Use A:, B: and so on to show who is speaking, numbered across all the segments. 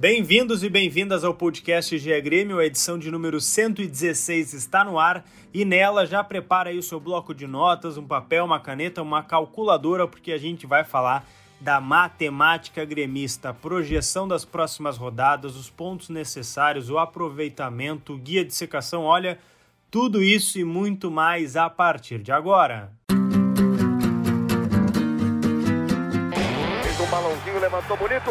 A: Bem-vindos e bem-vindas ao podcast GE Grêmio, a edição de número 116 está no ar. E nela já prepara aí o seu bloco de notas, um papel, uma caneta, uma calculadora, porque a gente vai falar da matemática gremista, projeção das próximas rodadas, os pontos necessários, o aproveitamento, o guia de secação, olha, tudo isso e muito mais a partir de agora.
B: Fez um balãozinho, levantou bonito,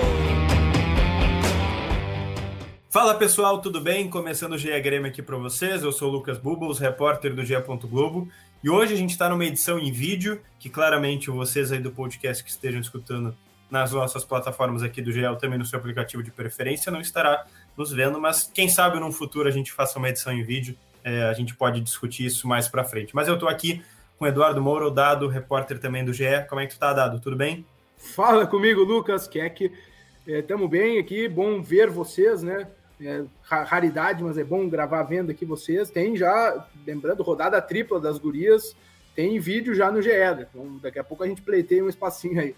A: Fala pessoal, tudo bem? Começando o GE Grêmio aqui para vocês. Eu sou o Lucas Bubbles, repórter do GE. Globo. E hoje a gente está numa edição em vídeo, que claramente vocês aí do podcast que estejam escutando nas nossas plataformas aqui do GE, também no seu aplicativo de preferência, não estará nos vendo, mas quem sabe no futuro a gente faça uma edição em vídeo, é, a gente pode discutir isso mais para frente. Mas eu estou aqui com o Eduardo Moura, o Dado, repórter também do GE. Como é que tu tá, Dado? Tudo bem?
C: Fala comigo, Lucas Keck. Estamos é, bem aqui, bom ver vocês, né? É, raridade, mas é bom gravar vendo aqui vocês. Tem já, lembrando, rodada tripla das gurias, tem vídeo já no GE. Né? Então, daqui a pouco a gente pleiteia um espacinho aí.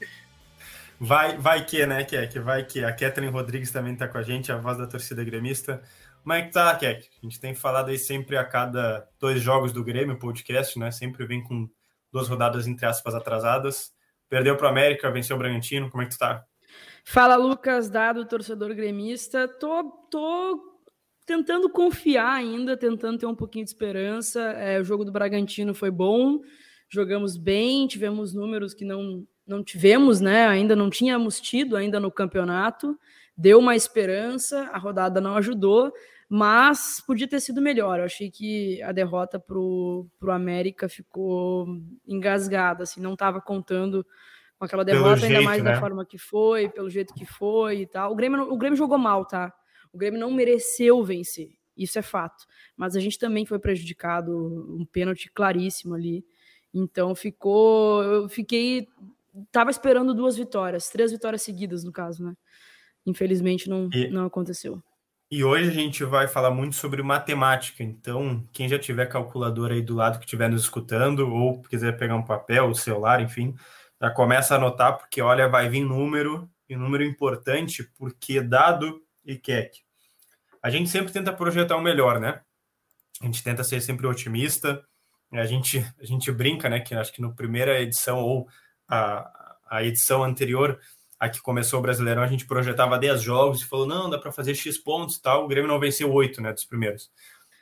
A: Vai, vai que, né, Kek? Vai que. A Catherine Rodrigues também está com a gente, a voz da torcida gremista. Como é que tá, Kek? A gente tem falado aí sempre a cada dois jogos do Grêmio, podcast, né? Sempre vem com duas rodadas, entre aspas, atrasadas. Perdeu para América, venceu o Bragantino. Como é que tu tá?
D: Fala, Lucas, dado torcedor gremista. Tô, tô tentando confiar ainda, tentando ter um pouquinho de esperança. É, o jogo do Bragantino foi bom, jogamos bem, tivemos números que não, não tivemos, né? Ainda não tínhamos tido ainda no campeonato. Deu uma esperança, a rodada não ajudou, mas podia ter sido melhor. Eu achei que a derrota para o América ficou engasgada, assim, não estava contando com aquela derrota, jeito, ainda mais né? da forma que foi, pelo jeito que foi e tal. O Grêmio, o Grêmio jogou mal, tá? O Grêmio não mereceu vencer, isso é fato. Mas a gente também foi prejudicado, um pênalti claríssimo ali. Então ficou. Eu fiquei. Tava esperando duas vitórias, três vitórias seguidas, no caso, né? Infelizmente não, e, não aconteceu.
A: E hoje a gente vai falar muito sobre matemática. Então, quem já tiver calculadora aí do lado que estiver nos escutando, ou quiser pegar um papel, o celular, enfim, já começa a anotar, porque olha, vai vir número, e número importante, porque dado e queque. A gente sempre tenta projetar o melhor, né? A gente tenta ser sempre otimista. A gente, a gente brinca, né? Que acho que no primeira edição ou a, a edição anterior, a que começou o Brasileirão, a gente projetava 10 jogos e falou: não, dá para fazer X pontos e tal. O Grêmio não venceu 8, né? Dos primeiros.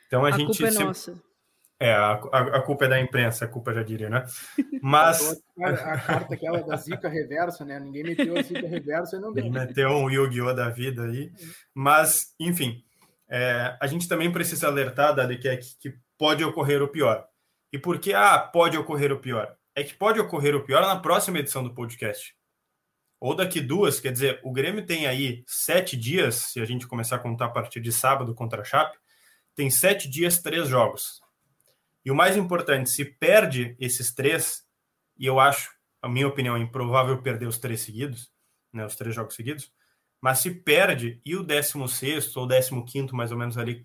A: Então a, a gente.
D: É
A: sempre...
D: nossa.
A: É, a, a, culpa é da imprensa, a culpa já diria, né? Mas.
C: A, a carta aquela da zica reversa, né? Ninguém meteu a zica reversa e não deu.
A: Meteu um Yu-Gi-Oh! da vida aí. Mas, enfim, é, a gente também precisa alertar, Dado, que, é que, que pode ocorrer o pior. E por que, ah, pode ocorrer o pior? É que pode ocorrer o pior na próxima edição do podcast. Ou daqui duas, quer dizer, o Grêmio tem aí sete dias, se a gente começar a contar a partir de sábado contra a Chape, tem sete dias, três jogos e o mais importante, se perde esses três, e eu acho, a minha opinião, é improvável perder os três seguidos, né, os três jogos seguidos, mas se perde e o 16 ou 15 mais ou menos ali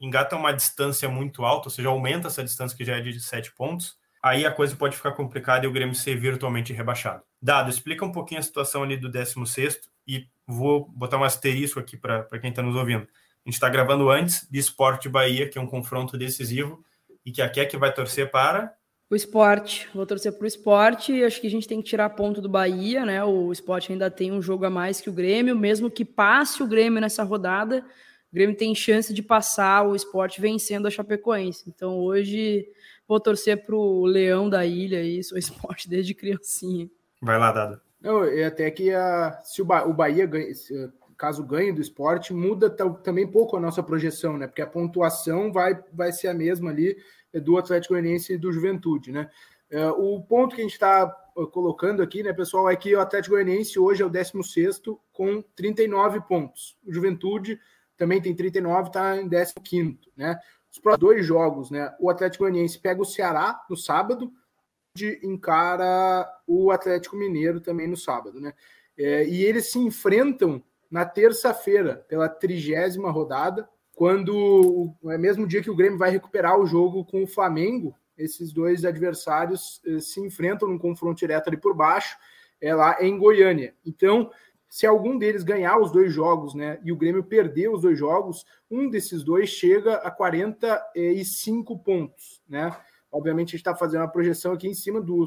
A: engata uma distância muito alta, ou seja, aumenta essa distância que já é de 7 pontos, aí a coisa pode ficar complicada e o Grêmio ser virtualmente rebaixado. Dado, explica um pouquinho a situação ali do 16 e vou botar um asterisco aqui para quem está nos ouvindo. A gente está gravando antes de Esporte Bahia, que é um confronto decisivo, e que a Keck vai torcer para?
D: O esporte. Vou torcer para o esporte. Acho que a gente tem que tirar ponto do Bahia, né? O esporte ainda tem um jogo a mais que o Grêmio, mesmo que passe o Grêmio nessa rodada, o Grêmio tem chance de passar o esporte vencendo a Chapecoense. Então hoje vou torcer para o Leão da Ilha e sou esporte desde criancinha.
A: Vai lá, Dada.
C: Não, até que a, se o, ba o Bahia ganha, se, caso ganhe do esporte, muda também pouco a nossa projeção, né? Porque a pontuação vai, vai ser a mesma ali do Atlético Goianiense e do Juventude, né? Uh, o ponto que a gente está colocando aqui, né, pessoal, é que o Atlético Goianiense hoje é o 16 com 39 pontos. O Juventude também tem 39, está em 15, né? Os próximos dois jogos, né? O Atlético Goianiense pega o Ceará no sábado, de encara o Atlético Mineiro também no sábado, né? É, e eles se enfrentam na terça-feira, pela trigésima rodada, quando é mesmo dia que o Grêmio vai recuperar o jogo com o Flamengo, esses dois adversários eh, se enfrentam num confronto direto ali por baixo, é lá em Goiânia. Então, se algum deles ganhar os dois jogos, né, e o Grêmio perder os dois jogos, um desses dois chega a 45 pontos, né? Obviamente, a gente está fazendo a projeção aqui em cima do,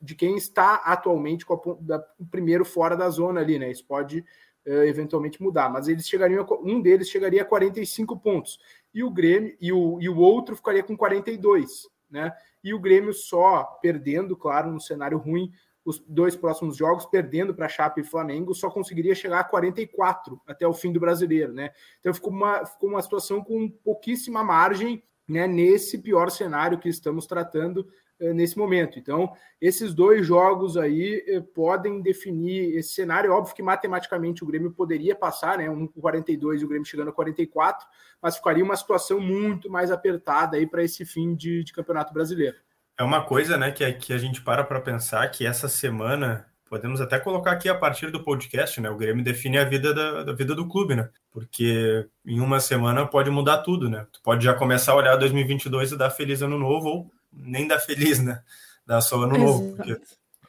C: de quem está atualmente com o primeiro fora da zona ali, né? Isso pode eventualmente mudar, mas eles chegariam, a, um deles chegaria a 45 pontos e o Grêmio e o, e o outro ficaria com 42, né? E o Grêmio só perdendo, claro, no cenário ruim, os dois próximos jogos, perdendo para Chape e Flamengo, só conseguiria chegar a 44 até o fim do brasileiro, né? Então ficou uma, ficou uma situação com pouquíssima margem né, nesse pior cenário que estamos tratando eh, nesse momento. Então, esses dois jogos aí eh, podem definir esse cenário. Óbvio que matematicamente o Grêmio poderia passar, né? Um 42 e o Grêmio chegando a 44, mas ficaria uma situação muito mais apertada aí para esse fim de, de, campeonato brasileiro.
A: É uma coisa, né, que, que a gente para para pensar que essa semana podemos até colocar aqui a partir do podcast, né? O Grêmio define a vida da, da, vida do clube, né? Porque em uma semana pode mudar tudo, né? Tu pode já começar a olhar 2022 e dar feliz ano novo, ou nem dar feliz, né? Dar só ano novo, porque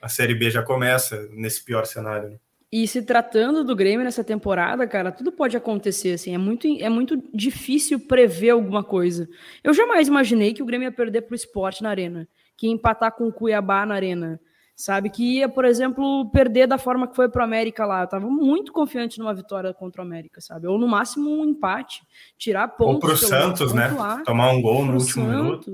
A: a Série B já começa nesse pior cenário, né?
D: E se tratando do Grêmio nessa temporada, cara, tudo pode acontecer, assim, é muito, é muito difícil prever alguma coisa. Eu jamais imaginei que o Grêmio ia perder pro esporte na arena, que ia empatar com o Cuiabá na arena, sabe? Que ia, por exemplo, perder da forma que foi para o América lá. Eu tava muito confiante numa vitória contra o América, sabe? Ou no máximo um empate, tirar pontos. Ou
A: para o Santos, né? Tomar um gol no último Santos. minuto.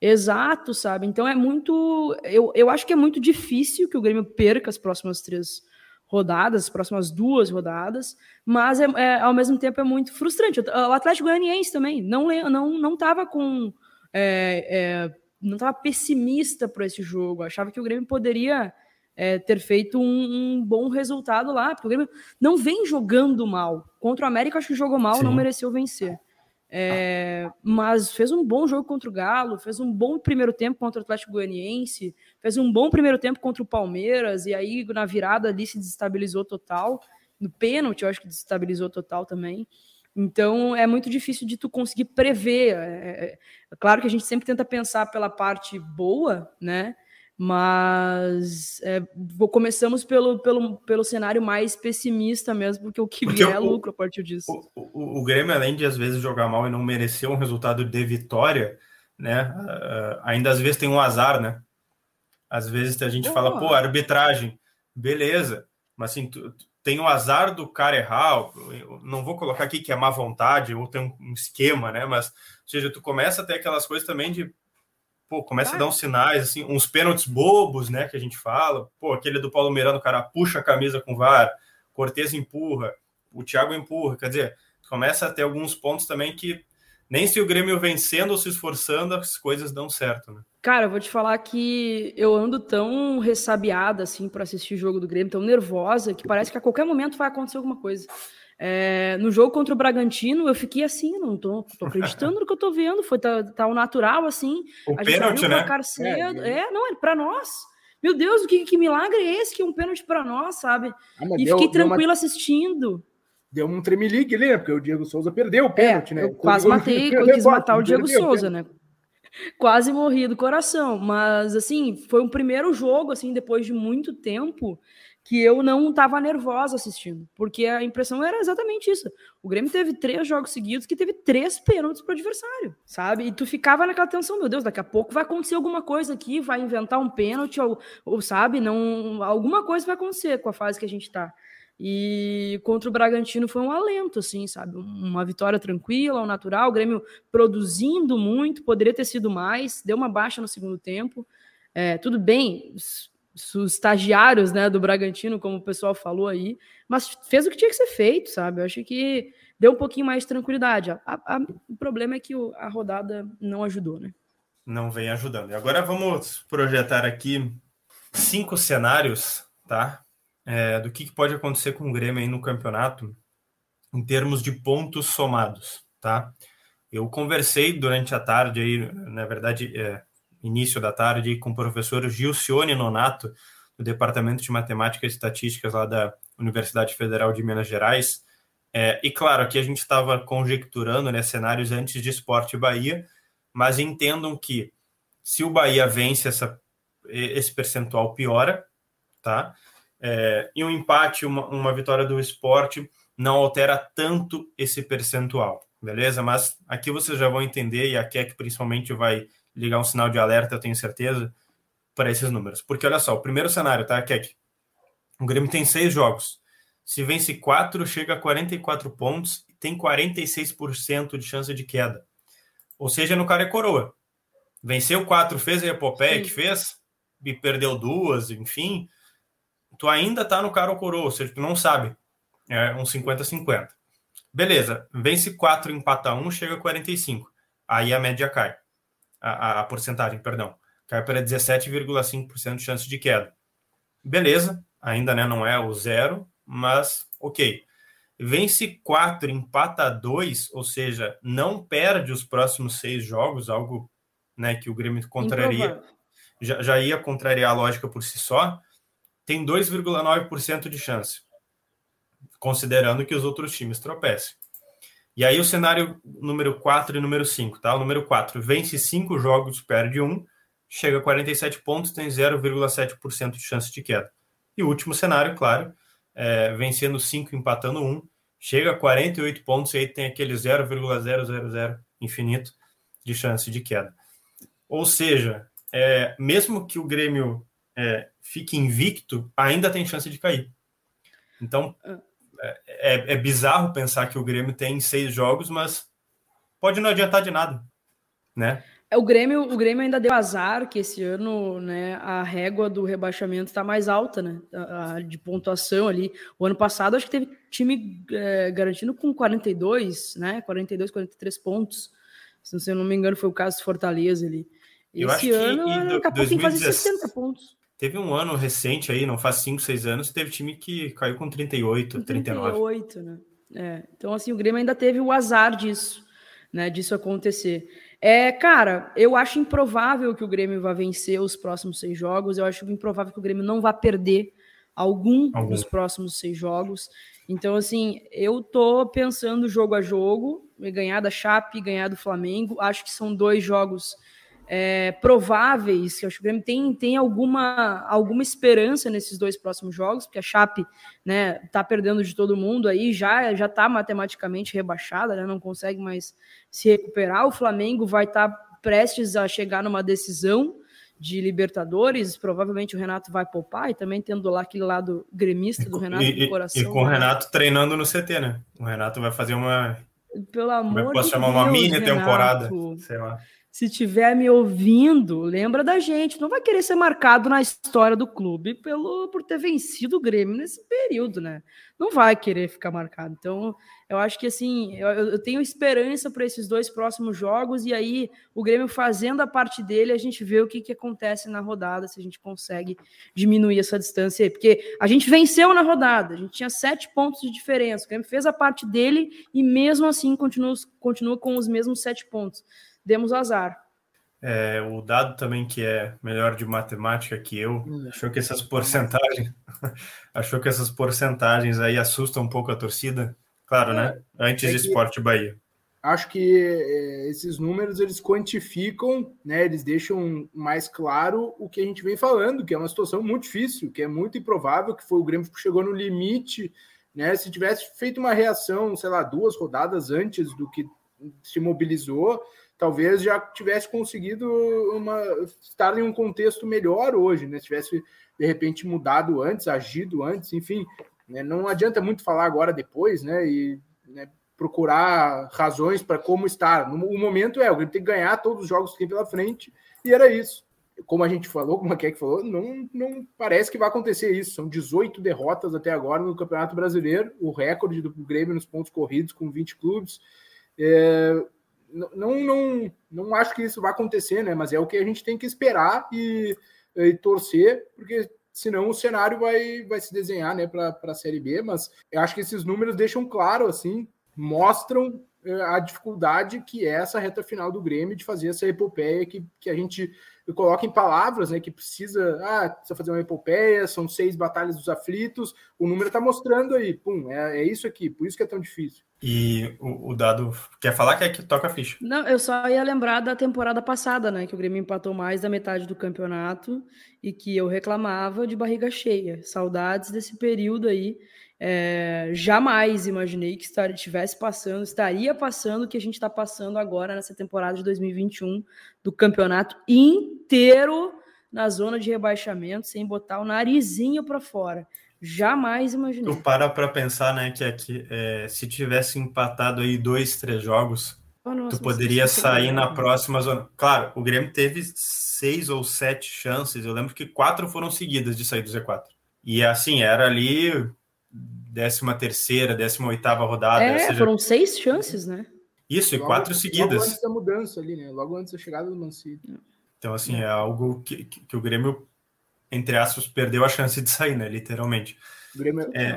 D: Exato, sabe? Então é muito. Eu, eu acho que é muito difícil que o Grêmio perca as próximas três rodadas, as próximas duas rodadas, mas é, é, ao mesmo tempo é muito frustrante. O Atlético Goianiense também não não não estava com é, é não estava pessimista para esse jogo. Achava que o Grêmio poderia é, ter feito um, um, bom resultado lá, porque o Grêmio não vem jogando mal. Contra o América, acho que jogou mal, Sim. não mereceu vencer. É, mas fez um bom jogo contra o Galo, fez um bom primeiro tempo contra o Atlético Goianiense, fez um bom primeiro tempo contra o Palmeiras, e aí na virada ali se desestabilizou total. No pênalti, eu acho que desestabilizou total também. Então é muito difícil de tu conseguir prever. É, é, é, claro que a gente sempre tenta pensar pela parte boa, né? Mas é, começamos pelo, pelo, pelo cenário mais pessimista mesmo, porque o que porque vier é lucro a partir disso.
A: O, o, o, Grêmio, além de às vezes jogar mal e não merecer um resultado de vitória, né? Ainda às vezes tem um azar, né? Às vezes a gente fala, pô, arbitragem, beleza, mas assim, tu, tem o azar do cara errar, não vou colocar aqui que é má vontade ou tem um esquema, né? Mas, ou seja, tu começa a ter aquelas coisas também de, pô, começa a dar uns sinais, assim, uns pênaltis bobos, né? Que a gente fala, pô, aquele do Paulo Miranda, o cara puxa a camisa com VAR, Cortez empurra, o Thiago empurra, quer dizer, começa a ter alguns pontos também que nem se o Grêmio vencendo ou se esforçando, as coisas dão certo, né?
D: Cara, eu vou te falar que eu ando tão ressabiada, assim, para assistir o jogo do Grêmio, tão nervosa, que parece que a qualquer momento vai acontecer alguma coisa. É, no jogo contra o Bragantino, eu fiquei assim, não tô, tô acreditando no que eu tô vendo, foi tá, tá o natural, assim.
A: O a pênalti, né?
D: Cedo. É, é, não, é para nós. Meu Deus, que, que milagre é esse que é um pênalti para nós, sabe? Ah, e deu, fiquei tranquila uma... assistindo
C: deu um tremelique ali, né? Porque o Diego Souza perdeu o pênalti, é, né?
D: Eu quase matei, eu quis matar o Diego Souza, né? quase morri do coração, mas assim, foi um primeiro jogo assim depois de muito tempo que eu não estava nervosa assistindo, porque a impressão era exatamente isso. O Grêmio teve três jogos seguidos que teve três pênaltis para o adversário, sabe? E tu ficava naquela tensão, meu Deus, daqui a pouco vai acontecer alguma coisa aqui, vai inventar um pênalti ou, ou sabe, não, alguma coisa vai acontecer com a fase que a gente está. E contra o Bragantino foi um alento, assim, sabe? Uma vitória tranquila, ao natural, o Grêmio produzindo muito, poderia ter sido mais, deu uma baixa no segundo tempo. É, tudo bem, os, os, estagiários né, do Bragantino, como o pessoal falou aí, mas fez o que tinha que ser feito, sabe? Eu acho que deu um pouquinho mais de tranquilidade. A, a, o problema é que o, a rodada não ajudou, né?
A: não vem ajudando. E agora vamos projetar aqui cinco cenários, tá? É, do que, que pode acontecer com o Grêmio aí no campeonato em termos de pontos somados, tá? Eu conversei durante a tarde aí, na verdade, é, início da tarde, com o professor Gilcione Nonato, do Departamento de Matemática e Estatísticas lá da Universidade Federal de Minas Gerais. É, e claro, aqui a gente estava conjecturando né, cenários antes de Esporte Bahia, mas entendam que se o Bahia vence essa, esse percentual piora, tá? É, e um empate, uma, uma vitória do esporte não altera tanto esse percentual, beleza? Mas aqui vocês já vão entender, e a Keck principalmente vai ligar um sinal de alerta, eu tenho certeza, para esses números. Porque olha só, o primeiro cenário, tá, Keck? O Grêmio tem seis jogos. Se vence quatro, chega a 44 pontos e tem 46% de chance de queda. Ou seja, no cara é coroa. Venceu quatro, fez a epopeia que fez, e perdeu duas, enfim. Tu ainda tá no cara ou coroa, ou seja, tu não sabe. É um 50-50. Beleza, vence quatro, empata um, chega a 45. Aí a média cai. A, a, porcentagem, perdão. Cai para 17,5% de chance de queda. Beleza, ainda né, não é o zero, mas ok vence 4, empata 2, ou seja, não perde os próximos seis jogos, algo né, que o Grêmio contraria, já, já ia contrariar a lógica por si só, tem 2,9% de chance, considerando que os outros times tropecem. E aí o cenário número 4 e número 5, tá? O número 4 vence 5 jogos, perde 1, um, chega a 47 pontos, tem 0,7% de chance de queda. E o último cenário, claro, é, vencendo 5, empatando 1, um, chega a 48 pontos e aí tem aquele 0,000 infinito de chance de queda. Ou seja, é, mesmo que o Grêmio é, fique invicto, ainda tem chance de cair. Então, é, é, é bizarro pensar que o Grêmio tem seis jogos, mas pode não adiantar de nada, né?
D: É, o Grêmio, o Grêmio ainda deu azar que esse ano, né, a régua do rebaixamento está mais alta, né, a, a, de pontuação ali. O ano passado acho que teve time é, garantindo com 42, né, 42, 43 pontos. Se eu não me engano, foi o caso de Fortaleza ali.
A: Esse ano, que, daqui a pouco tem que fazer 60 pontos. Teve um ano recente aí, não faz 5, 6 anos, teve time que caiu com 38, com 39. 38,
D: né? É, então, assim, o Grêmio ainda teve o azar disso, né, disso acontecer. É, cara, eu acho improvável que o Grêmio vá vencer os próximos seis jogos. Eu acho improvável que o Grêmio não vá perder algum, algum. dos próximos seis jogos. Então, assim, eu tô pensando jogo a jogo, ganhar da Chape, ganhar do Flamengo. Acho que são dois jogos é, prováveis, que acho que o Grêmio tem, tem alguma, alguma esperança nesses dois próximos jogos, porque a Chape né, tá perdendo de todo mundo aí, já já tá matematicamente rebaixada, né, não consegue mais se recuperar. O Flamengo vai estar tá prestes a chegar numa decisão de Libertadores, provavelmente o Renato vai poupar, e também tendo lá aquele lado gremista do Renato
A: e,
D: do coração.
A: E com o né? Renato treinando no CT, né? O Renato vai fazer uma.
D: Pelo amor Como
A: é posso
D: de
A: chamar
D: Deus,
A: uma mini
D: Renato.
A: temporada? Sei lá
D: se estiver me ouvindo, lembra da gente. Não vai querer ser marcado na história do clube pelo por ter vencido o Grêmio nesse período, né? Não vai querer ficar marcado. Então, eu acho que assim, eu, eu tenho esperança para esses dois próximos jogos e aí o Grêmio fazendo a parte dele, a gente vê o que, que acontece na rodada, se a gente consegue diminuir essa distância aí. Porque a gente venceu na rodada, a gente tinha sete pontos de diferença. O Grêmio fez a parte dele e mesmo assim continua, continua com os mesmos sete pontos demos azar.
A: É, o dado também que é melhor de matemática que eu, achou que essas porcentagens, achou que essas porcentagens aí assustam um pouco a torcida, claro, né? é, né? Antes é de Esporte Bahia.
C: Acho que é, esses números eles quantificam, né? Eles deixam mais claro o que a gente vem falando, que é uma situação muito difícil, que é muito improvável, que foi o Grêmio que chegou no limite, né? Se tivesse feito uma reação, sei lá, duas rodadas antes do que se mobilizou, talvez já tivesse conseguido uma, estar em um contexto melhor hoje, né? Se tivesse de repente mudado antes, agido antes, enfim, né? não adianta muito falar agora depois, né? E né, procurar razões para como estar. O momento é, o Grêmio tem que ganhar todos os jogos que tem pela frente, e era isso. Como a gente falou, como a Keck falou, não, não parece que vai acontecer isso. São 18 derrotas até agora no Campeonato Brasileiro, o recorde do Grêmio nos pontos corridos com 20 clubes. É, não, não, não acho que isso vai acontecer, né? Mas é o que a gente tem que esperar e, e torcer, porque senão o cenário vai, vai se desenhar né, para a Série B. Mas eu acho que esses números deixam claro, assim, mostram eh, a dificuldade que é essa reta final do Grêmio de fazer essa epopeia que, que a gente coloca em palavras, né? Que precisa, ah, precisa fazer uma epopeia, são seis batalhas dos aflitos, o número está mostrando aí, pum, é, é isso aqui, por isso que é tão difícil.
A: E o, o, dado quer falar que é que toca a ficha.
D: Não, eu só ia lembrar da temporada passada, né? Que o Grêmio empatou mais da metade do campeonato e que eu reclamava de barriga cheia. Saudades desse período aí. É, jamais imaginei que estivesse passando, estaria passando o que a gente está passando agora nessa temporada de 2021 do campeonato inteiro na zona de rebaixamento, sem botar o narizinho para fora. Jamais imaginei.
A: Tu para para pensar, né, que aqui, é, se tivesse empatado aí dois, três jogos, oh, nossa, tu poderia sair na próxima zona. Claro, o Grêmio teve seis ou sete chances. Eu lembro que quatro foram seguidas de sair do Z4. E assim, era ali décima terceira, décima oitava rodada.
D: É, seja... foram seis chances, né?
A: Isso, logo, e quatro seguidas. Logo
C: antes da mudança ali, né? Logo antes da chegada do Mancini.
A: Então, assim, é, é algo que, que, que, o Grêmio, entre aspas, perdeu a chance de sair, né? Literalmente.
C: O Grêmio, é...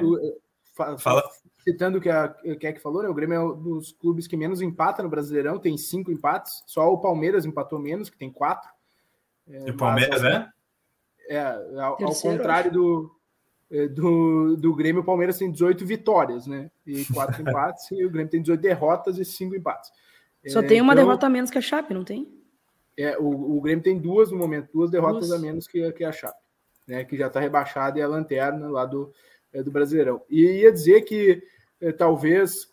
C: fala, fala. Citando o que a Keck falou, né? O Grêmio é um dos clubes que menos empata no Brasileirão, tem cinco empates. Só o Palmeiras empatou menos, que tem quatro.
A: É, e o Palmeiras, né?
C: É, ao, ao contrário do, do, do Grêmio, o Palmeiras tem 18 vitórias, né? E quatro empates, e o Grêmio tem 18 derrotas e cinco empates.
D: Só é, tem uma então, derrota a menos que a Chape, não tem?
C: É, o, o Grêmio tem duas no momento, duas derrotas Nossa. a menos que, que a Chape, né? Que já está rebaixada e é a lanterna lá do, é, do Brasileirão. E ia dizer que é, talvez,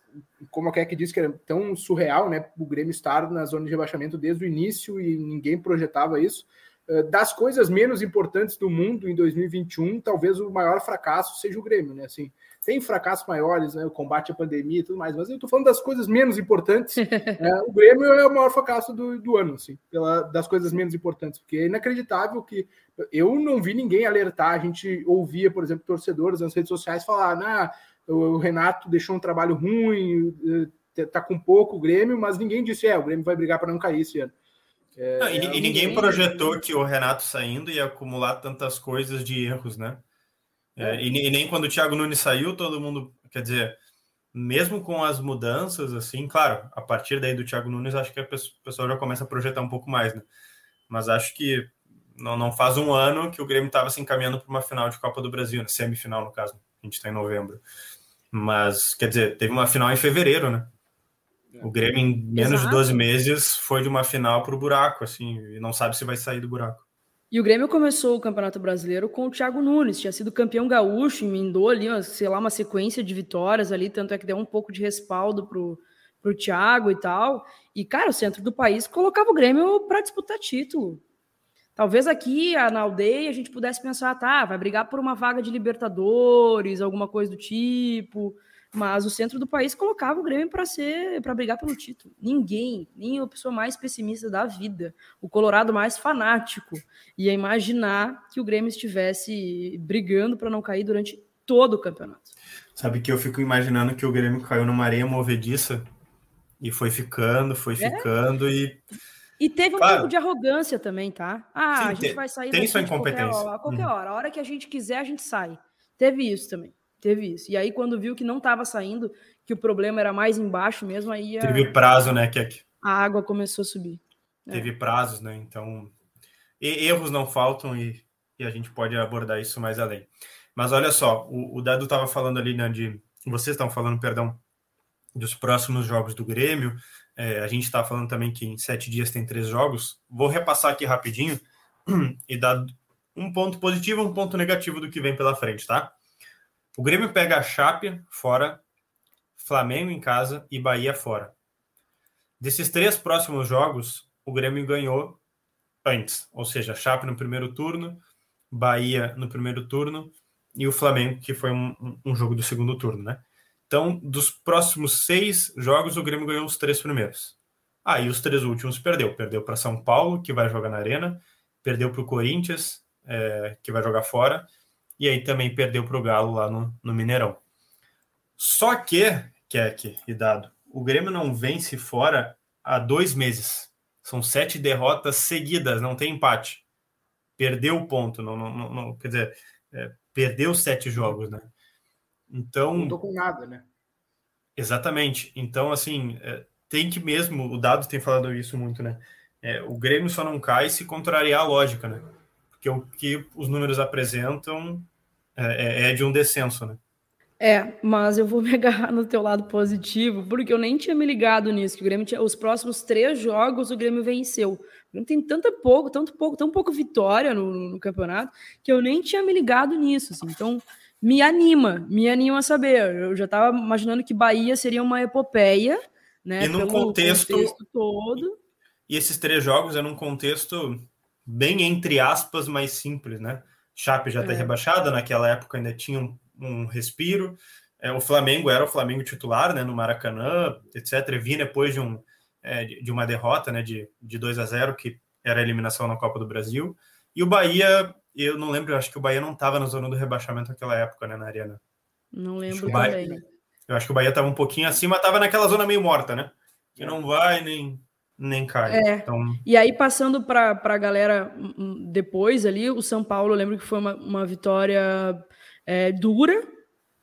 C: como a Keck disse que era tão surreal, né? O Grêmio estar na zona de rebaixamento desde o início e ninguém projetava isso. Eh, das coisas menos importantes do mundo em 2021, talvez o maior fracasso seja o Grêmio, né? Assim, tem fracassos maiores, né? O combate à pandemia e tudo mais, mas eu tô falando das coisas menos importantes. é, o Grêmio é o maior fracasso do, do ano, assim, pela, das coisas menos importantes, porque é inacreditável que eu não vi ninguém alertar. A gente ouvia, por exemplo, torcedores nas redes sociais falar: nah, o Renato deixou um trabalho ruim, eh, tá com pouco o Grêmio, mas ninguém disse: é, o Grêmio vai brigar para não cair esse ano.
A: É, não, e, é e, ninguém projetou que o Renato saindo ia acumular tantas coisas de erros, né? É, é. e, e, nem quando o Thiago Nunes saiu, todo mundo. Quer dizer, mesmo com as mudanças, assim, claro, a partir daí do Thiago Nunes, acho que a pessoa já começa a projetar um pouco mais, né? Mas acho que não, não faz um ano que o Grêmio estava se encaminhando para uma final de Copa do Brasil, né? semifinal, no caso. A gente está em novembro. Mas, quer dizer, teve uma final em fevereiro, né? O Grêmio, em menos Exato. de 12 meses, foi de uma final para o buraco, assim, e não sabe se vai sair do buraco.
D: E o Grêmio começou o Campeonato Brasileiro com o Thiago Nunes, tinha sido campeão gaúcho, emendou ali, sei lá, uma sequência de vitórias ali, tanto é que deu um pouco de respaldo pro, pro Thiago e tal. E, cara, o centro do país colocava o Grêmio para disputar título. Talvez aqui na aldeia a gente pudesse pensar, tá, vai brigar por uma vaga de Libertadores, alguma coisa do tipo. Mas o centro do país colocava o Grêmio para ser para brigar pelo título. Ninguém, nem a pessoa mais pessimista da vida, o Colorado mais fanático, ia imaginar que o Grêmio estivesse brigando para não cair durante todo o campeonato.
A: Sabe que eu fico imaginando que o Grêmio caiu numa areia movediça e foi ficando, foi é? ficando e
D: e teve um claro. pouco de arrogância também, tá? Ah, Sim, a gente
A: tem,
D: vai sair
A: tem sua incompetência.
D: Qualquer hora, a qualquer uhum. hora. A hora que a gente quiser, a gente sai. Teve isso também. Teve isso. E aí, quando viu que não estava saindo, que o problema era mais embaixo mesmo, aí. A...
A: Teve prazo, né, Kek?
D: A água começou a subir.
A: É. Teve é. prazos, né? Então, erros não faltam e, e, a gente pode abordar isso mais além. Mas olha só, o, o Dado estava falando ali, né, de. Vocês estão falando, perdão, dos próximos jogos do Grêmio. É, a gente está falando também que em sete dias tem três jogos. Vou repassar aqui rapidinho e dar um ponto positivo um ponto negativo do que vem pela frente, tá? O Grêmio pega a Chape fora, Flamengo em casa e Bahia fora. Desses três próximos jogos, o Grêmio ganhou antes, ou seja, Chape no primeiro turno, Bahia no primeiro turno e o Flamengo, que foi um, um jogo do segundo turno, né? Então, dos próximos seis jogos, o Grêmio ganhou os três primeiros. Aí ah, os três últimos perdeu. Perdeu para São Paulo, que vai jogar na Arena, perdeu para o Corinthians, é, que vai jogar fora, e aí também perdeu para o Galo lá no, no Mineirão. Só que, Keck e Dado, o Grêmio não vence fora há dois meses. São sete derrotas seguidas, não tem empate. Perdeu o ponto, não, não, não quer dizer, é, perdeu sete jogos, né? Então.
C: Não tô com nada, né?
A: Exatamente. Então, assim, é, tem que mesmo, o Dado tem falado isso muito, né? É, o Grêmio só não cai se contrariar a lógica, né? Porque o que os números apresentam é, é, é de um descenso, né?
D: É, mas eu vou me agarrar no teu lado positivo, porque eu nem tinha me ligado nisso, que o Grêmio tinha, os próximos três jogos o Grêmio venceu. O Grêmio tem tanta pouco, tanto pouco, tão pouco vitória no, no, campeonato, que eu nem tinha me ligado nisso, assim. Então, me anima, me anima a saber. Eu já estava imaginando que Bahia seria uma epopeia, né?
A: E num contexto, contexto
D: todo.
A: E esses três jogos é num contexto bem entre aspas mais simples, né? Chape já está é. rebaixada, naquela época ainda tinha um um respiro. É, o Flamengo era o Flamengo titular, né, no Maracanã, etc. Vinha depois de, um, é, de uma derrota, né, de, de 2 a 0 que era a eliminação na Copa do Brasil. E o Bahia, eu não lembro, eu acho que o Bahia não estava na zona do rebaixamento naquela época, né, na Arena.
D: Não lembro Bahia, também.
A: Eu acho que o Bahia estava um pouquinho acima, estava naquela zona meio morta, né? Que não vai nem, nem cai.
D: É. Então... E aí, passando para a galera depois ali, o São Paulo, eu lembro que foi uma, uma vitória é, dura,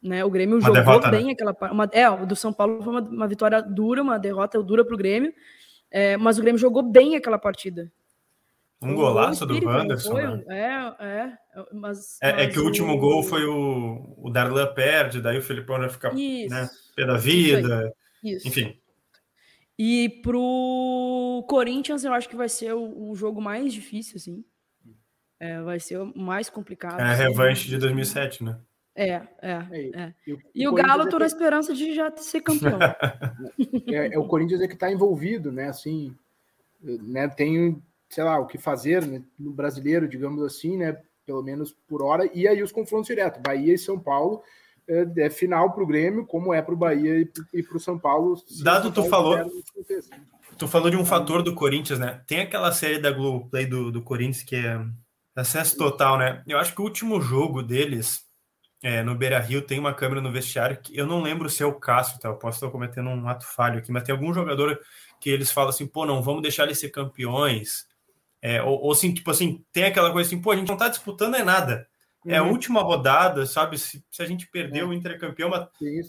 D: né? O Grêmio uma jogou derrota, bem né? aquela uma, É, o do São Paulo foi uma, uma vitória dura, uma derrota dura para o Grêmio, é, mas o Grêmio jogou bem aquela partida.
A: Um golaço do Wanderson. Né?
D: É, é, mas,
A: é, mas é que o último gol foi o, o Darlan perde, daí o Felipão já fica isso, né, pé da vida. Isso, isso. Enfim.
D: E pro Corinthians, eu acho que vai ser o, o jogo mais difícil, assim. É, vai ser o mais complicado.
A: É a revanche de 2007, né?
D: É, é. é. E, o, e o Galo, é tô na esperança de já ser campeão.
C: é, é, o Corinthians é que está envolvido, né? Assim, né? Tem, sei lá, o que fazer né? no brasileiro, digamos assim, né? Pelo menos por hora. E aí os confrontos diretos, Bahia e São Paulo. É, é final para o Grêmio, como é para o Bahia e para o São Paulo.
A: Dado, tu falou, tu falou de um fator do Corinthians, né? Tem aquela série da Globoplay do, do Corinthians que é Acesso total, né? Eu acho que o último jogo deles é, no Beira Rio tem uma câmera no vestiário que eu não lembro se é o Cássio, tá? Eu posso estar cometendo um ato falho aqui, mas tem algum jogador que eles falam assim, pô, não, vamos deixar eles ser campeões. É, ou, ou assim, tipo assim, tem aquela coisa assim, pô, a gente não tá disputando é nada. Uhum. É a uhum. última rodada, sabe? Se, se a gente perdeu é. o Inter é campeão, mas... e,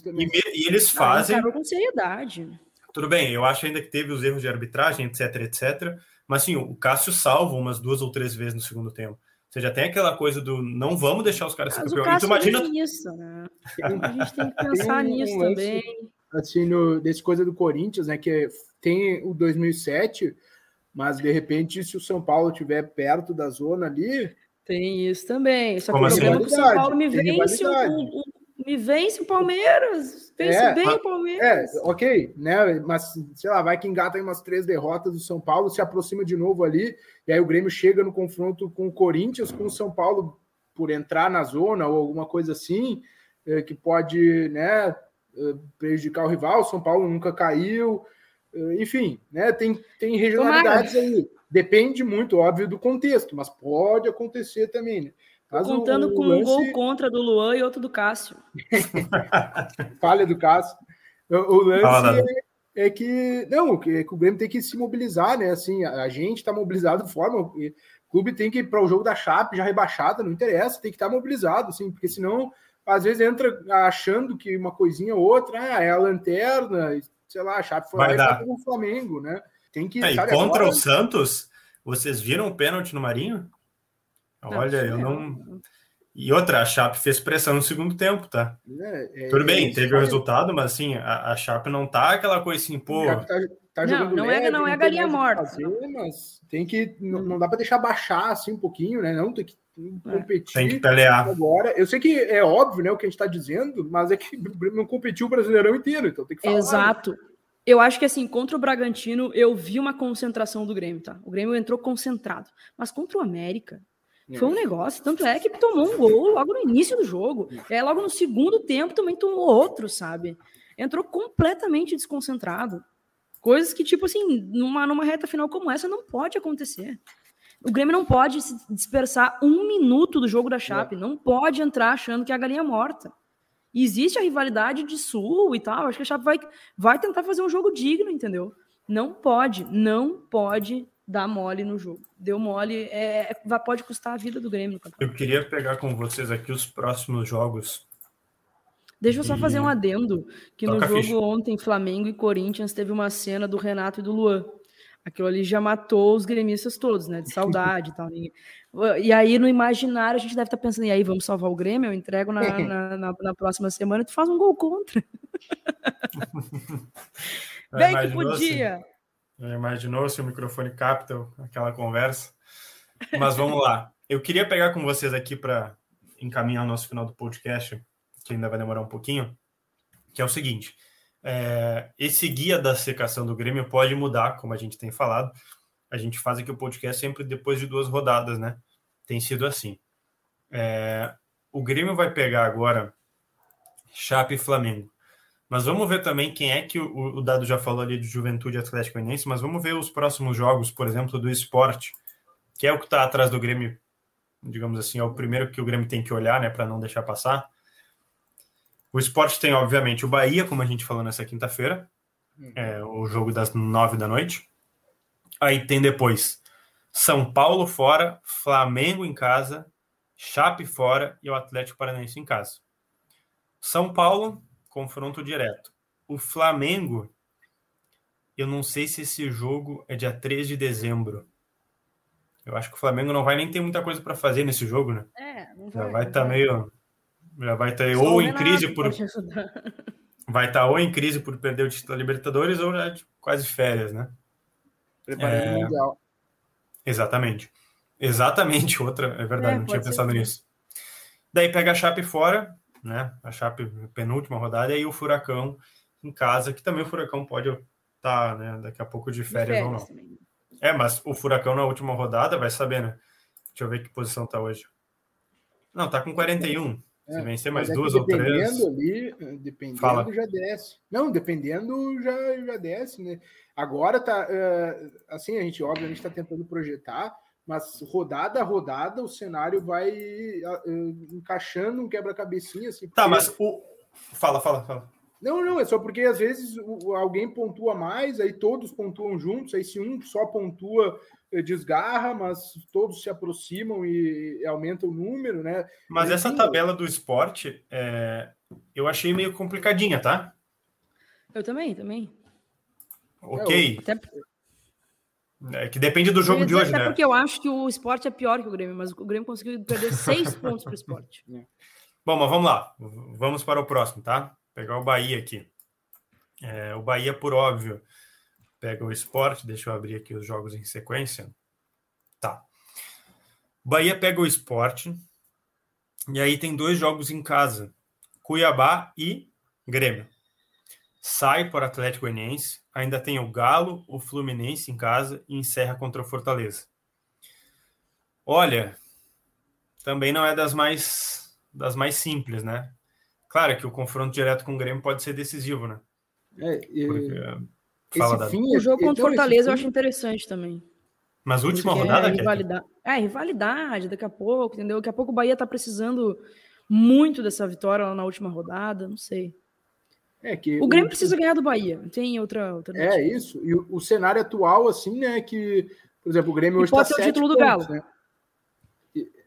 A: e, eles fazem.
D: Não, com seriedade.
A: Tudo bem, eu acho ainda que teve os erros de arbitragem, etc, etc. Mas assim, o Cássio salva umas duas ou três vezes no segundo tempo. Você já tem aquela coisa do não vamos deixar os caras
D: Mas ser campeões. imagina... isso, né? A gente tem que pensar tem nisso também.
C: Assim, no, desse coisa do Corinthians, né? Que tem o 2007, mas de repente, se o São Paulo estiver perto da zona ali.
D: Tem isso também. Só que o assim? problema é que o São Paulo me vence o, me vence o Palmeiras, vence é, bem o Palmeiras.
C: É, ok, né? Mas, sei lá, vai que engata em umas três derrotas do São Paulo, se aproxima de novo ali, e aí o Grêmio chega no confronto com o Corinthians, com o São Paulo por entrar na zona ou alguma coisa assim, é, que pode, né, é, prejudicar o rival. O São Paulo nunca caiu, enfim, né? Tem, tem regionalidades Tomara. aí. Depende muito, óbvio, do contexto, mas pode acontecer também, né?
D: Mas contando o, o com lance... um gol contra do Luan e outro do Cássio.
C: Falha do Cássio. O, o lance é, é, que não, é que o Grêmio tem que se mobilizar, né? Assim, a, a gente está mobilizado de forma. O clube tem que ir para o jogo da Chape já rebaixada, não interessa, tem que estar tá mobilizado, assim, porque senão às vezes entra achando que uma coisinha ou outra ah, é a lanterna, sei lá, a Chape foi
A: Vai lá
C: com o Flamengo, né? Tem que.
A: É, e contra agora... o Santos, vocês viram o pênalti no Marinho? Olha, eu não. E outra, a Chape fez pressão no segundo tempo, tá? É, é, Tudo bem, é, teve o resultado, mas assim, a, a Chape não tá aquela coisa assim, pô. Tá,
D: tá não, não, leve, é, não é galinha morta. Fazer,
C: mas tem que. Não, não, dá para deixar baixar assim um pouquinho, né? Não, tem que é. Competir.
A: Tem que pelear.
C: Agora, eu sei que é óbvio, né, o que a gente está dizendo, mas é que não competiu o Brasileirão inteiro, então tem que falar.
D: Exato. Eu acho que assim, contra o Bragantino, eu vi uma concentração do Grêmio, tá? O Grêmio entrou concentrado. Mas contra o América, foi um negócio, tanto é que tomou um gol logo no início do jogo. É, logo no segundo tempo também tomou outro, sabe? Entrou completamente desconcentrado. Coisas que, tipo assim, numa, numa reta final como essa não pode acontecer. O Grêmio não pode se dispersar um minuto do jogo da Chape. Não pode entrar achando que é a galinha morta. E existe a rivalidade de Sul e tal. Acho que a Chape vai, vai tentar fazer um jogo digno, entendeu? Não pode, não pode dar mole no jogo. Deu mole, é, é pode custar a vida do Grêmio.
A: Eu queria pegar com vocês aqui os próximos jogos.
D: Deixa eu só fazer um adendo, que Toca no jogo ontem, Flamengo e Corinthians, teve uma cena do Renato e do Luan. Aquilo ali já matou os gremistas todos, né? De saudade e tal. E aí, no imaginário, a gente deve estar tá pensando, e aí, vamos salvar o Grêmio? Eu entrego na, na, na, na próxima semana e tu faz um gol contra. Bem que podia.
A: imaginou se o microfone capta aquela conversa. Mas vamos lá. Eu queria pegar com vocês aqui para encaminhar o nosso final do podcast, que ainda vai demorar um pouquinho, que é o seguinte é, esse guia da secação do Grêmio pode mudar, como a gente tem falado. A gente faz aqui o podcast sempre depois de duas rodadas, né? Tem sido assim. É, o Grêmio vai pegar agora Chape e Flamengo. Mas vamos ver também quem é que o, o Dado já falou ali de Juventude Atlético Goianiense, mas vamos ver os próximos jogos, por exemplo, do esporte, que é o que está atrás do Grêmio, digamos assim, é o primeiro que o Grêmio tem que olhar, né, para não deixar passar. O esporte tem, obviamente, o Bahia, como a gente falou nessa quinta-feira, uhum. é, o jogo das nove da noite. Aí tem depois São Paulo fora, Flamengo em casa, Chape fora e o Atlético Paranaense em casa. São Paulo, confronto direto. O Flamengo, eu não sei se esse jogo é dia 3 de dezembro. Eu acho que o Flamengo não vai nem ter muita coisa para fazer nesse jogo, né?
D: É, não
A: vai. Já vai estar tá meio já vai estar ou em crise por. Vai estar ou em crise por perder o título da Libertadores ou já de quase férias, né?
C: Preparando é... o Mundial.
A: Exatamente. Exatamente, outra, é verdade, é, não tinha pensado nisso. Daí pega a Chape fora, né? A Chape penúltima rodada, e aí o Furacão em casa, que também o Furacão pode estar, tá, né, daqui a pouco de férias, de férias ou não. Também. É, mas o Furacão na última rodada vai saber, né? Deixa eu ver que posição tá hoje. Não, tá com 41. Se é, vencer mais é duas ou três.
C: ali, dependendo, Fala. já desce. Não, dependendo, já, já desce, né? Agora tá. Uh, assim, a gente obviamente está tentando projetar, mas rodada a rodada o cenário vai uh, encaixando um quebra-cabecinha. Assim,
A: tá, mas o. Fala, fala, fala.
C: Não, não, é só porque às vezes alguém pontua mais, aí todos pontuam juntos, aí se um só pontua desgarra, mas todos se aproximam e aumenta o número, né?
A: Mas essa tabela do esporte, é... eu achei meio complicadinha, tá?
D: Eu também, também.
A: Ok. É, até... é que depende do jogo de hoje,
D: até
A: né?
D: porque eu acho que o esporte é pior que o Grêmio, mas o Grêmio conseguiu perder seis pontos para o esporte. É.
A: Bom, mas vamos lá. Vamos para o próximo, tá? Vou pegar o Bahia aqui. É, o Bahia, por óbvio, pega o esporte, deixa eu abrir aqui os jogos em sequência. Tá. Bahia pega o esporte, e aí tem dois jogos em casa: Cuiabá e Grêmio. Sai para o Atlético Goianiense, ainda tem o Galo, o Fluminense em casa e encerra contra o Fortaleza. Olha, também não é das mais das mais simples, né? Claro que o confronto direto com o Grêmio pode ser decisivo, né?
D: É, e... Porque Fala, esse fim, o jogo contra então, Fortaleza eu acho interessante também.
A: Mas última rodada,
D: é rivalidade. É, rivalidade, daqui a pouco, entendeu? Daqui a pouco o Bahia tá precisando muito dessa vitória lá na última rodada, não sei. É que o Grêmio o... precisa ganhar do Bahia, tem outra, outra
C: É isso, e o, o, cenário atual, assim, né, que, por exemplo, o Grêmio hoje
D: está sete o título pontos, do Galo. Né?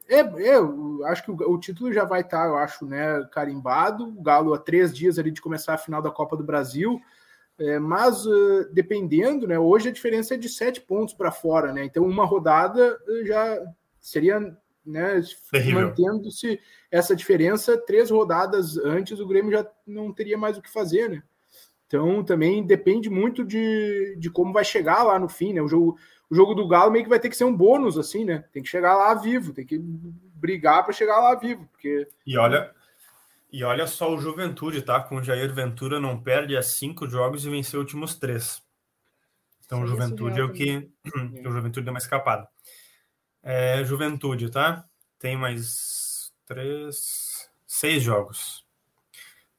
C: É, é, eu acho que o, o título já vai estar, tá, eu acho, né, carimbado. O Galo há três dias ali de começar a final da Copa do Brasil. É, mas uh, dependendo, né? Hoje a diferença é de sete pontos para fora, né? Então uma rodada já seria, né? Mantendo-se essa diferença, três rodadas antes o Grêmio já não teria mais o que fazer, né? Então também depende muito de, de como vai chegar lá no fim, né? O jogo, o jogo do Galo meio que vai ter que ser um bônus, assim, né? Tem que chegar lá vivo, tem que brigar para chegar lá vivo, porque.
A: E olha, e olha só o Juventude, tá? Com o Jair Ventura não perde a cinco jogos e venceu os últimos três. Então o Juventude é o que. o Juventude deu uma escapada. É, Juventude, tá? Tem mais três. Seis jogos.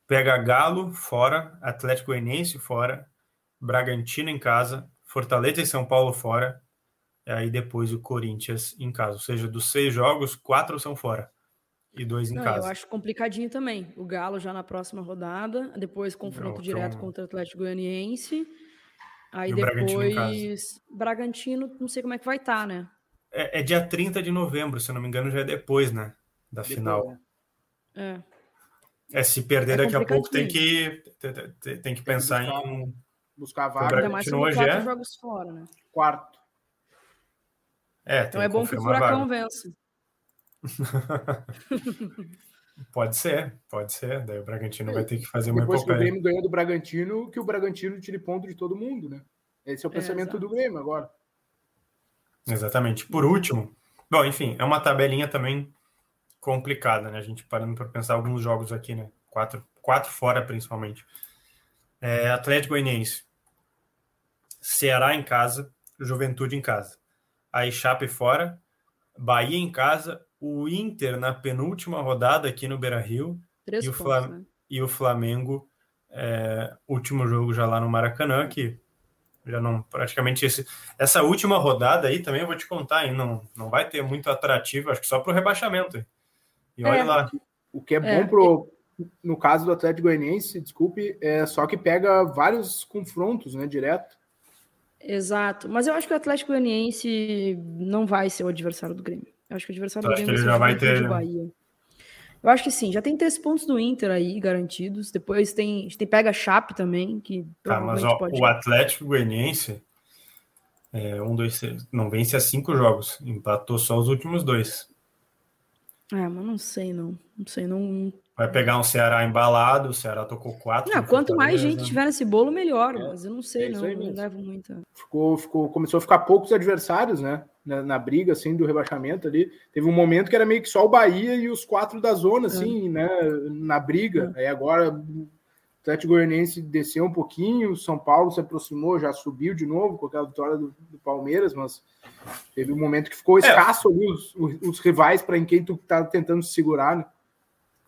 A: Pega Galo fora, Atlético Goianiense fora, Bragantino em casa, Fortaleza e São Paulo fora, e aí depois o Corinthians em casa. Ou seja, dos seis jogos, quatro são fora e dois em Não, casa.
D: Eu acho complicadinho também. O Galo já na próxima rodada, depois confronto Não, direto contra o Atlético Goianiense. Aí
A: E
D: depois.
A: Bragantino
D: Bragantino, não sei como é que vai estar, né?
A: É, é dia 30 de novembro, se eu não me engano, já é depois, né? Da
C: Depois,
A: final.
D: É.
A: É, se perder
D: É
A: daqui a pouco, tem que,
D: complicadinho.
A: tem, tem que pensar
C: buscar.
A: em.
C: Buscar a
A: O
C: vaga
D: Ainda mais
A: hoje
D: quatro
A: é-
D: jogos fora, né?
C: quarto.
A: É,
D: Então
A: tem
D: é bom que o Furacão vença.
A: Pode ser, pode ser. Daí o Bragantino vai ter que fazer uma
C: Depois que o
A: epopeia.
C: Grêmio ganhou do Bragantino, que o Bragantino tire ponto de todo mundo, né? Esse é o
D: É,
C: pensamento
D: exato.
C: do Grêmio agora.
A: Exatamente. Por último, bom, enfim, é uma tabelinha também complicada, né? A gente parando para pensar alguns jogos aqui, né? Quatro, quatro fora, principalmente. É, Atlético Goianiense, Ceará em casa, Juventude em casa. Aí Chape fora, Bahia em casa, o Inter na penúltima rodada aqui no Beira-Rio
D: Três
A: E o Flam-
D: né?
A: e o Flamengo, é, último jogo já lá no Maracanã, que já não praticamente esse, essa última rodada aí também eu vou te contar, hein, não, não vai ter muito atrativo, acho que só pro rebaixamento. hein. E olha
D: É.
A: lá,
C: O que é,
D: É,
C: bom pro, no caso do Atlético Goianiense, desculpe, é só que pega vários confrontos, né, direto.
D: Exato. Mas eu acho que o Atlético Goianiense não vai ser o adversário do Grêmio. Eu acho que o adversário do Grêmio
A: já vai ter-
D: Bahia. Eu acho que sim, já tem três pontos do Inter aí garantidos. Depois tem, tem pega a Chape também, que
A: tá, mas ó,
D: pode.
A: o Atlético Goianiense é, um, dois, três, não vence a cinco jogos, empatou só os últimos dois.
D: É, mas não sei, não. Não sei, não.
A: Vai pegar um Ceará embalado, o Ceará tocou quatro.
D: Não, quanto mais gente tiver nesse bolo, melhor. Mas eu não
C: é
D: sei, não.
C: aí
D: Não
C: mesmo.
D: levo muita.
C: Ficou, ficou, começou a ficar poucos adversários, né, na, na briga, assim, do rebaixamento ali. Teve um momento que era meio que só o Bahia e os quatro da zona, assim, né, na briga. Aí agora o Atlético Goianiense desceu um pouquinho, o São Paulo se aproximou, já subiu de novo com aquela vitória do, do Palmeiras, mas teve um momento que ficou escasso ali os, os, os rivais para em quem tu tá tentando se segurar, né?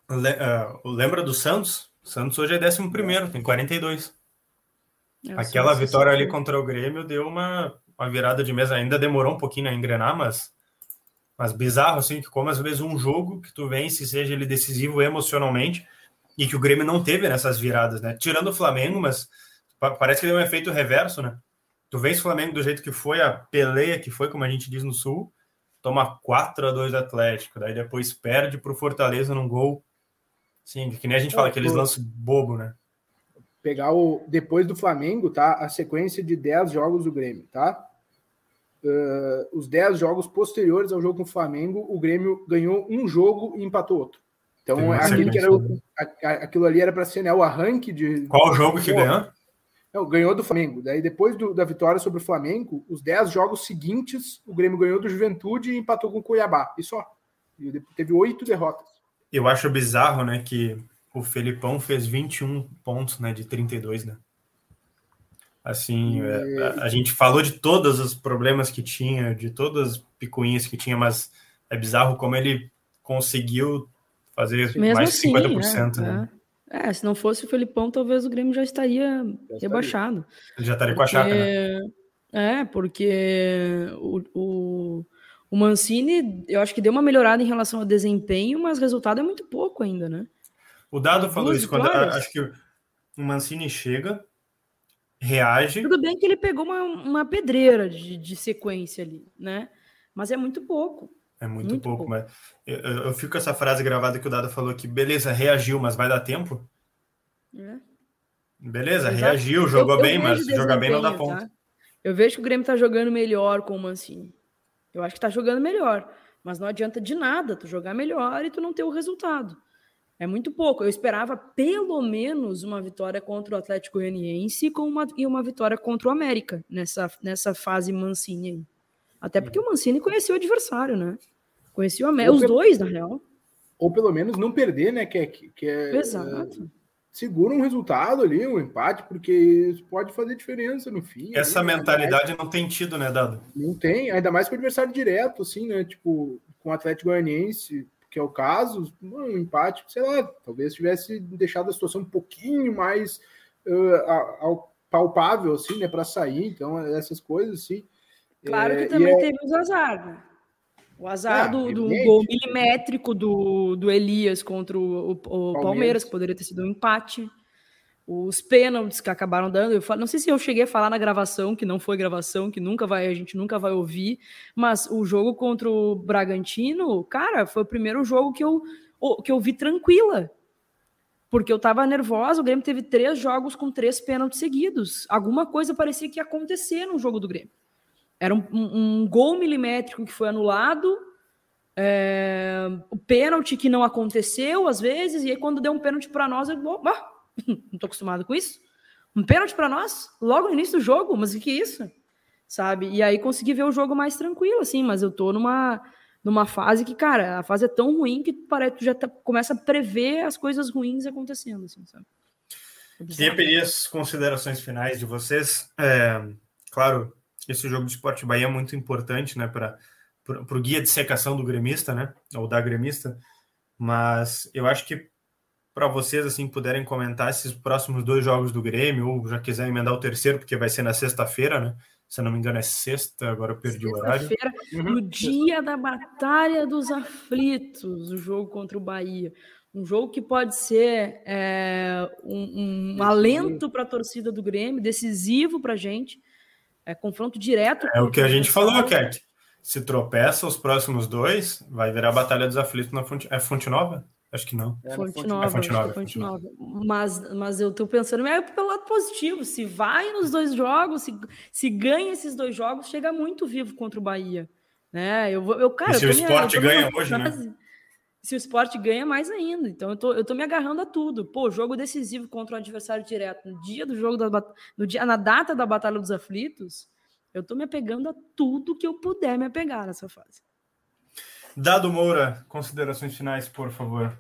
A: Le- ah, lembra do Santos? O Santos hoje é décimo primeiro, tem 42.
D: É,
A: Aquela vitória ali contra o Grêmio deu uma, uma virada de mesa. Ainda demorou um pouquinho a engrenar, mas, mas bizarro, assim, que como às vezes um jogo que tu vence, seja ele decisivo emocionalmente, e que o Grêmio não teve nessas viradas, né? Tirando o Flamengo, mas pa- parece que deu um efeito reverso, né? Tu vence o Flamengo do jeito que foi, a peleia que foi, como a gente diz no Sul, toma 4 a 2 do Atlético, daí depois perde pro Fortaleza num gol. Sim, que nem a gente fala, aqueles lances bobo, né?
C: Pegar o depois do Flamengo, tá? A sequência de 10 jogos do Grêmio, tá? Uh, os 10 jogos posteriores ao jogo com o Flamengo, o Grêmio ganhou um jogo e empatou outro. Então, aquele que era o, a- a- aquilo ali era para ser né, o arranque de.
A: Qual o jogo que ganhou?
C: Não, ganhou do Flamengo. Daí, depois do- da vitória sobre o Flamengo, os 10 jogos seguintes, o Grêmio ganhou do Juventude e empatou com o Cuiabá. E só. E teve oito derrotas.
A: Eu acho bizarro, né, que o Felipão fez 21 pontos, né, de 32, né? Assim, é, a, a gente falou de todos os problemas que tinha, de todas as picuinhas que tinha, mas é bizarro como ele conseguiu fazer
D: Mesmo
A: mais de
D: assim,
A: 50%,
D: é,
A: né?
D: é. É, se não fosse o Felipão, talvez o Grêmio já estaria rebaixado.
A: Ele já estaria com a chapa, né?
D: Porque- É, porque o, o, o Mancini, eu acho que deu uma melhorada em relação ao desempenho, mas o resultado é muito pouco ainda, né?
A: O Dado falou
D: duas
A: isso quando a- acho que o Mancini chega, reage,
D: Tudo bem que ele pegou uma, uma pedreira de, de sequência ali, né? Mas é muito pouco.
A: é muito,
D: muito
A: pouco,
D: pouco.
A: mas eu, eu fico com essa frase gravada que o Dado falou que beleza, reagiu, mas vai dar tempo?
D: né?
A: Beleza,
D: Exato.
A: reagiu, jogou
D: Eu- eu
A: bem, mas jogar bem não dá
D: desempenho,
A: ponto.
D: tá? Eu vejo que o Grêmio tá jogando melhor com o Mancini. Eu acho que tá jogando melhor. Mas não adianta de nada tu jogar melhor e tu não ter o resultado. É muito pouco. Eu esperava pelo menos uma vitória contra o Atlético Goianiense com uma, e uma vitória contra o América nessa, nessa fase Mancini aí. Até porque o Mancini conhecia o adversário, né? Conhecia o América.
C: Ou
D: Os
C: pelo-
D: dois, na real.
C: Ou pelo menos não perder, né? Que é, que é,
D: Exato.
C: segura um resultado ali, um empate, porque isso pode fazer diferença no fim.
A: Essa
C: ali, né?
A: mentalidade não tem tido, né, Dado?
C: Não tem, ainda mais com o adversário direto, assim, né? Tipo, com o Atlético Goianiense, que é o caso, um empate, sei lá, talvez tivesse deixado a situação um pouquinho mais uh, palpável, assim, né, para sair. Então, essas coisas, assim.
D: Claro
C: É,
D: que também
C: é-
D: teve os azar, né? O azar
C: Ah,
D: do, do gol milimétrico do, do Elias contra o, o- o Palmeiras.
C: Palmeiras.
D: que poderia ter sido um empate. Os pênaltis que acabaram dando. Eu falo, não sei se eu cheguei a falar na gravação, que não foi gravação, que nunca vai, a gente nunca vai ouvir, mas o jogo contra o Bragantino, cara, foi o primeiro jogo que eu, que eu vi tranquila. Porque eu tava nervosa, o Grêmio teve três jogos com três pênaltis seguidos. Alguma coisa parecia que ia acontecer no jogo do Grêmio. Era um, um, gol milimétrico que foi anulado, é, o pênalti que não aconteceu às vezes, e aí quando deu um pênalti para nós, eu, não tô acostumado com isso. Um pênalti para nós, logo no início do jogo, mas o que é isso? Sabe? E aí consegui ver o jogo mais tranquilo, assim, mas eu tô numa, numa fase que, cara, a fase é tão ruim que parece que já tá, começa a prever as coisas ruins acontecendo, assim, sabe?
A: É Queria pedir as considerações finais de vocês. É, claro, esse jogo de Esporte Bahia é muito importante, né, para o guia de secação do gremista, né, ou da gremista, mas eu acho que para vocês, assim, puderem comentar esses próximos dois jogos do Grêmio, ou já quiserem emendar o terceiro, porque vai ser na sexta-feira, né, se eu não me engano é sexta, agora eu perdi o horário.
D: Uhum. No dia da Batalha dos Aflitos, o jogo contra o Bahia. Um jogo que pode ser é, um, um alento para a torcida do Grêmio, decisivo para a gente, é confronto direto.
A: É o que a gente falou, Cat. Se tropeça os próximos dois, vai virar a Batalha dos Aflitos na Fonte, é Fonte Nova? Acho que não.
D: É Fonte, Nova, é Fonte Nova. É Fonte Nova. Mas, mas eu tô pensando é pelo lado positivo. Se vai nos dois jogos, se, se ganha esses dois jogos, chega muito vivo contra o Bahia. Né? Eu, eu, cara, e
A: se o esporte ganha hoje, né?
D: Se o esporte ganha, mais ainda. Então eu tô, eu tô me agarrando a tudo. Pô, jogo decisivo contra o adversário direto. No dia do jogo, da, no dia, na data da Batalha dos Aflitos, eu tô me apegando a tudo que eu puder me apegar nessa fase.
A: Dado Moura, considerações finais, por favor.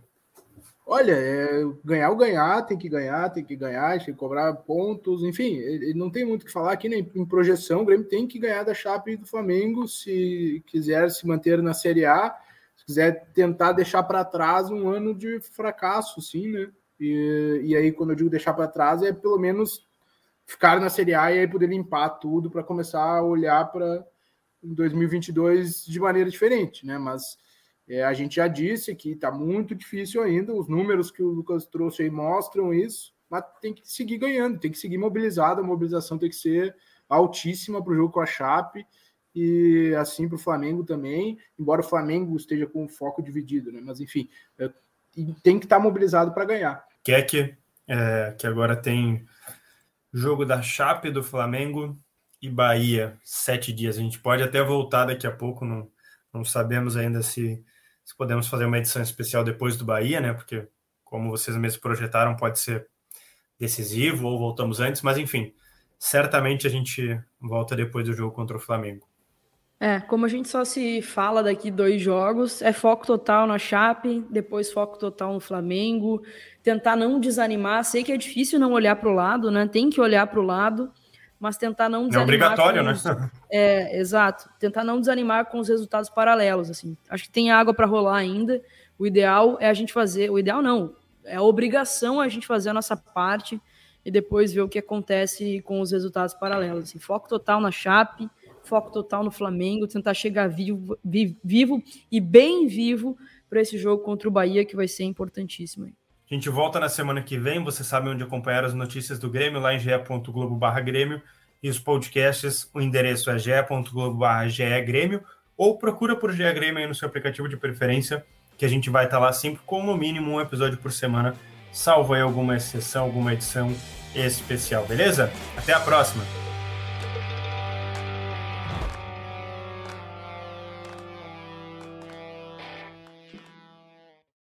C: Olha, é, ganhar ou ganhar, tem que ganhar, tem que ganhar, tem que cobrar pontos, enfim, ele não tem muito o que falar aqui nem em projeção. O Grêmio tem que ganhar da Chape e do Flamengo se quiser se manter na Série A, se quiser tentar deixar para trás um ano de fracasso, sim, né? E, e aí, quando eu digo deixar para trás, é pelo menos ficar na Série A e aí poder limpar tudo para começar a olhar para 2022 de maneira diferente, né? Mas é, a gente já disse que está muito difícil ainda, os números que o Lucas trouxe aí mostram isso, mas tem que seguir ganhando, tem que seguir mobilizado, a mobilização tem que ser altíssima para o jogo com a Chape e assim para o Flamengo também, embora o Flamengo esteja com o foco dividido, né? Mas enfim, é, tem que estar tá mobilizado para ganhar.
A: Que, é, que agora tem Jogo da Chape do Flamengo e Bahia, sete dias. A gente pode até voltar daqui a pouco, não, não sabemos ainda se, se podemos fazer uma edição especial depois do Bahia, né? Porque, como vocês mesmos projetaram, pode ser decisivo ou voltamos antes, mas enfim, certamente a gente volta depois do jogo contra o Flamengo.
D: É, como a gente só se fala daqui dois jogos, é foco total na Chape, depois foco total no Flamengo, tentar não desanimar. Sei que é difícil não olhar para o lado, né? Tem que olhar para o lado, mas tentar não
A: desanimar. É obrigatório, né?
D: É, exato. Tentar não desanimar com os resultados paralelos, assim. Acho que tem água para rolar ainda. O ideal é a gente fazer. O ideal não. É a obrigação a gente fazer a nossa parte e depois ver o que acontece com os resultados paralelos. Assim. Foco total na Chape foco total no Flamengo, tentar chegar vivo, vivo e bem vivo para esse jogo contra o Bahia, que vai ser importantíssimo.
A: A gente volta na semana que vem. Você sabe onde acompanhar as notícias do Grêmio, lá em ge.globo.br Grêmio. E os podcasts, o endereço é ge.globo.br Grêmio. Ou procura por GE Grêmio aí no seu aplicativo de preferência, que a gente vai estar lá sempre com no mínimo um episódio por semana, salvo aí alguma exceção, alguma edição especial, beleza? Até a próxima!